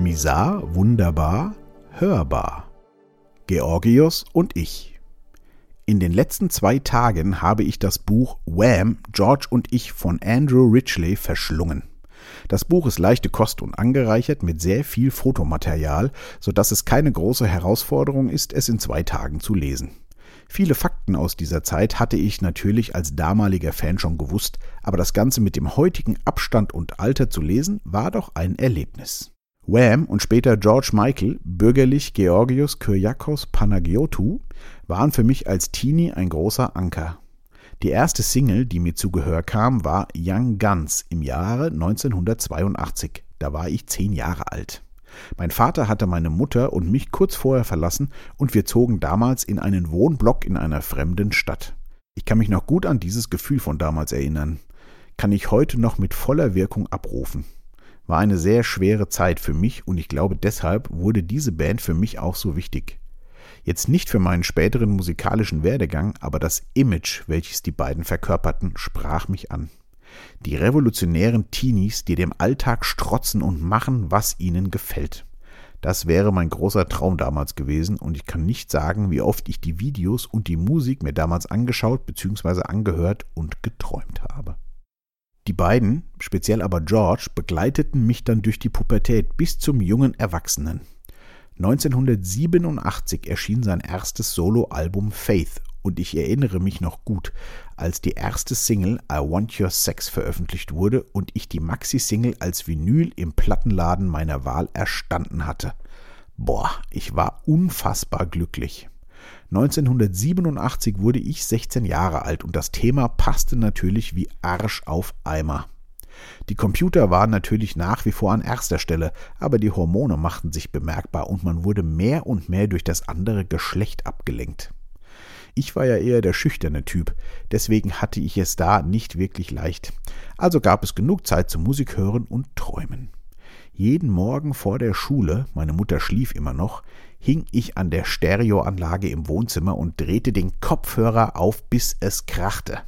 Misar, wunderbar, hörbar. Georgios und ich. In den letzten zwei Tagen habe ich das Buch Wham, George und ich von Andrew Ridgely verschlungen. Das Buch ist leichte Kost und angereichert mit sehr viel Fotomaterial, so dass es keine große Herausforderung ist, es in zwei Tagen zu lesen. Viele Fakten aus dieser Zeit hatte ich natürlich als damaliger Fan schon gewusst, aber das Ganze mit dem heutigen Abstand und Alter zu lesen, war doch ein Erlebnis. Wham und später George Michael, bürgerlich Georgios Kyriakos Panagiotou, waren für mich als Teenie ein großer Anker. Die erste Single, die mir zu Gehör kam, war Young Guns im Jahre 1982. Da war ich zehn Jahre alt. Mein Vater hatte meine Mutter und mich kurz vorher verlassen und wir zogen damals in einen Wohnblock in einer fremden Stadt. Ich kann mich noch gut an dieses Gefühl von damals erinnern. Kann ich heute noch mit voller Wirkung abrufen. War eine sehr schwere Zeit für mich und ich glaube deshalb wurde diese Band für mich auch so wichtig. Jetzt nicht für meinen späteren musikalischen Werdegang, aber das Image, welches die beiden verkörperten, sprach mich an. Die revolutionären Teenies, die dem Alltag strotzen und machen, was ihnen gefällt. Das wäre mein großer Traum damals gewesen und ich kann nicht sagen, wie oft ich die Videos und die Musik mir damals angeschaut bzw. angehört und geträumt. Die beiden, speziell aber George, begleiteten mich dann durch die Pubertät bis zum jungen Erwachsenen. 1987 erschien sein erstes Soloalbum Faith und ich erinnere mich noch gut, als die erste Single I Want Your Sex veröffentlicht wurde und ich die Maxi-Single als Vinyl im Plattenladen meiner Wahl erstanden hatte. Boah, ich war unfassbar glücklich. 1987 wurde ich 16 Jahre alt und das Thema passte natürlich wie Arsch auf Eimer. Die Computer waren natürlich nach wie vor an erster Stelle, aber die Hormone machten sich bemerkbar und man wurde mehr und mehr durch das andere Geschlecht abgelenkt. Ich war ja eher der schüchterne Typ, deswegen hatte ich es da nicht wirklich leicht. Also gab es genug Zeit zum Musik hören und träumen. Jeden Morgen vor der Schule, meine Mutter schlief immer noch, hing ich an der Stereoanlage im Wohnzimmer und drehte den Kopfhörer auf, bis es krachte.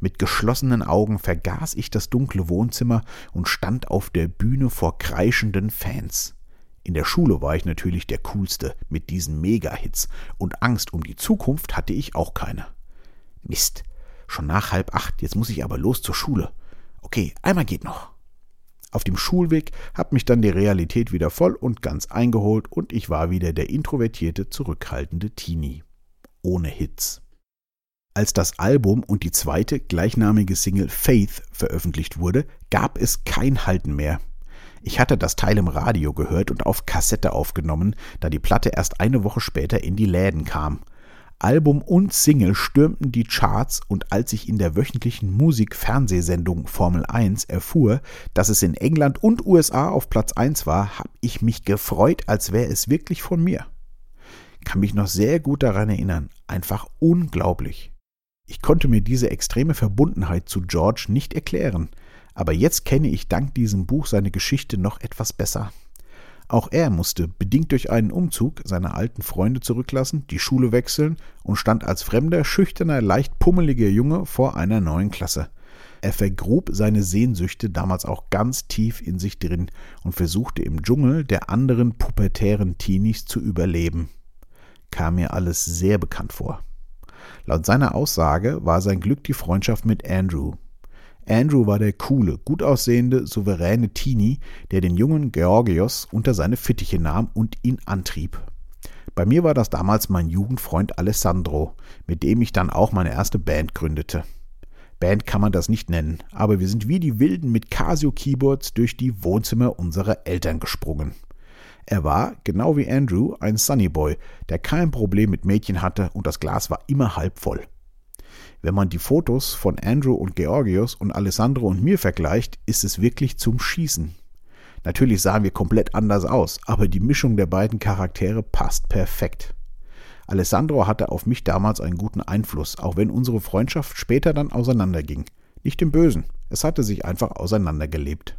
Mit geschlossenen Augen vergaß ich das dunkle Wohnzimmer und stand auf der Bühne vor kreischenden Fans. In der Schule war ich natürlich der Coolste mit diesen Mega-Hits und Angst um die Zukunft hatte ich auch keine. Mist, schon nach halb acht, jetzt muss ich aber los zur Schule. Okay, einmal geht noch. Auf dem Schulweg hat mich dann die Realität wieder voll und ganz eingeholt und ich war wieder der introvertierte, zurückhaltende Teenie. Ohne Hits. Als das Album und die zweite gleichnamige Single Faith veröffentlicht wurde, gab es kein Halten mehr. Ich hatte das Teil im Radio gehört und auf Kassette aufgenommen, da die Platte erst eine Woche später in die Läden kam. Album und Single stürmten die Charts und als ich in der wöchentlichen Musik-Fernsehsendung Formel 1 erfuhr, dass es in England und USA auf Platz 1 war, habe ich mich gefreut, als wäre es wirklich von mir. Kann mich noch sehr gut daran erinnern. Einfach unglaublich. Ich konnte mir diese extreme Verbundenheit zu George nicht erklären, aber jetzt kenne ich dank diesem Buch seine Geschichte noch etwas besser. Auch er musste, bedingt durch einen Umzug, seine alten Freunde zurücklassen, die Schule wechseln und stand als fremder, schüchterner, leicht pummeliger Junge vor einer neuen Klasse. Er vergrub seine Sehnsüchte damals auch ganz tief in sich drin und versuchte im Dschungel der anderen pubertären Teenies zu überleben. Kam mir alles sehr bekannt vor. Laut seiner Aussage war sein Glück die Freundschaft mit Andrew, Andrew war der coole, gut aussehende, souveräne Teenie, der den jungen Georgios unter seine Fittiche nahm und ihn antrieb. Bei mir war das damals mein Jugendfreund Alessandro, mit dem ich dann auch meine erste Band gründete. Band kann man das nicht nennen, aber wir sind wie die Wilden mit Casio-Keyboards durch die Wohnzimmer unserer Eltern gesprungen. Er war, genau wie Andrew, ein Sunnyboy, der kein Problem mit Mädchen hatte und das Glas war immer halb voll. Wenn man die Fotos von Andrew und Georgios und Alessandro und mir vergleicht, ist es wirklich zum Schießen. Natürlich sahen wir komplett anders aus, aber die Mischung der beiden Charaktere passt perfekt. Alessandro hatte auf mich damals einen guten Einfluss, auch wenn unsere Freundschaft später dann auseinanderging. Nicht im Bösen, es hatte sich einfach auseinandergelebt.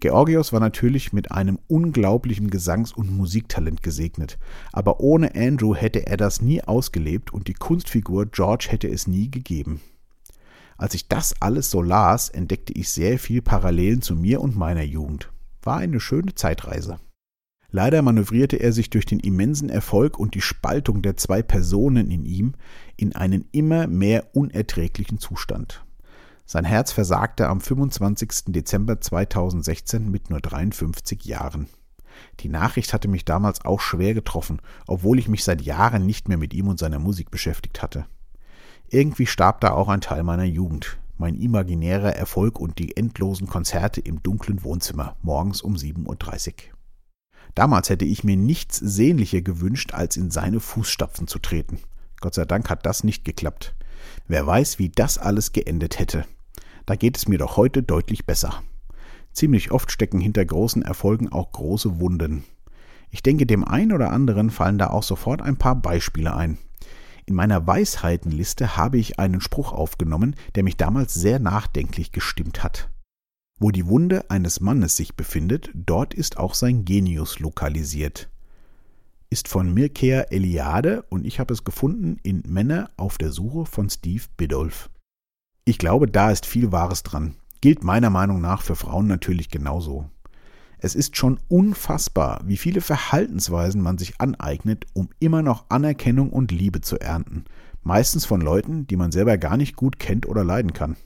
Georgios war natürlich mit einem unglaublichen Gesangs- und Musiktalent gesegnet, aber ohne Andrew hätte er das nie ausgelebt und die Kunstfigur George hätte es nie gegeben. Als ich das alles so las, entdeckte ich sehr viel Parallelen zu mir und meiner Jugend. War eine schöne Zeitreise. Leider manövrierte er sich durch den immensen Erfolg und die Spaltung der zwei Personen in ihm in einen immer mehr unerträglichen Zustand. Sein Herz versagte am 25. Dezember 2016 mit nur 53 Jahren. Die Nachricht hatte mich damals auch schwer getroffen, obwohl ich mich seit Jahren nicht mehr mit ihm und seiner Musik beschäftigt hatte. Irgendwie starb da auch ein Teil meiner Jugend, mein imaginärer Erfolg und die endlosen Konzerte im dunklen Wohnzimmer morgens um 7.30 Uhr. Damals hätte ich mir nichts sehnlicher gewünscht, als in seine Fußstapfen zu treten. Gott sei Dank hat das nicht geklappt. Wer weiß, wie das alles geendet hätte. Da geht es mir doch heute deutlich besser. Ziemlich oft stecken hinter großen Erfolgen auch große Wunden. Ich denke, dem einen oder anderen fallen da auch sofort ein paar Beispiele ein. In meiner Weisheitenliste habe ich einen Spruch aufgenommen, der mich damals sehr nachdenklich gestimmt hat. Wo die Wunde eines Mannes sich befindet, dort ist auch sein Genius lokalisiert. Ist von Mircea Eliade und ich habe es gefunden in Männer auf der Suche von Steve Biddulph. Ich glaube, da ist viel Wahres dran. Gilt meiner Meinung nach für Frauen natürlich genauso. Es ist schon unfassbar, wie viele Verhaltensweisen man sich aneignet, um immer noch Anerkennung und Liebe zu ernten, meistens von Leuten, die man selber gar nicht gut kennt oder leiden kann.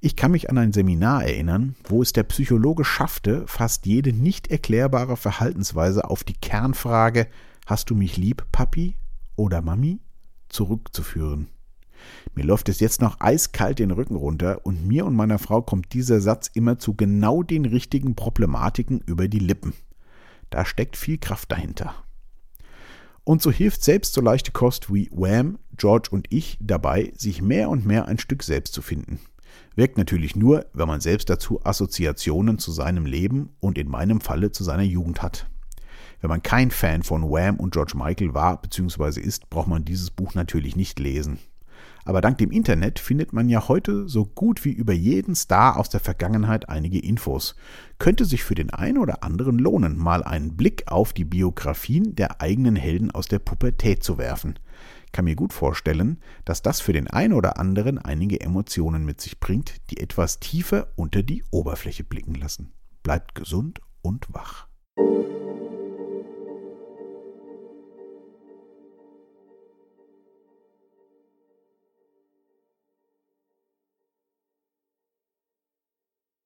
Ich kann mich an ein Seminar erinnern, wo es der Psychologe schaffte, fast jede nicht erklärbare Verhaltensweise auf die Kernfrage Hast du mich lieb, Papi oder Mami? zurückzuführen. Mir läuft es jetzt noch eiskalt den Rücken runter und mir und meiner Frau kommt dieser Satz immer zu genau den richtigen Problematiken über die Lippen. Da steckt viel Kraft dahinter. Und so hilft selbst so leichte Kost wie Wham, George und ich dabei, sich mehr und mehr ein Stück selbst zu finden. Wirkt natürlich nur, wenn man selbst dazu Assoziationen zu seinem Leben und in meinem Falle zu seiner Jugend hat. Wenn man kein Fan von Wham und George Michael war bzw. ist, braucht man dieses Buch natürlich nicht lesen. Aber dank dem Internet findet man ja heute so gut wie über jeden Star aus der Vergangenheit einige Infos. Könnte sich für den einen oder anderen lohnen, mal einen Blick auf die Biografien der eigenen Helden aus der Pubertät zu werfen. Kann mir gut vorstellen, dass das für den einen oder anderen einige Emotionen mit sich bringt, die etwas tiefer unter die Oberfläche blicken lassen. Bleibt gesund und wach.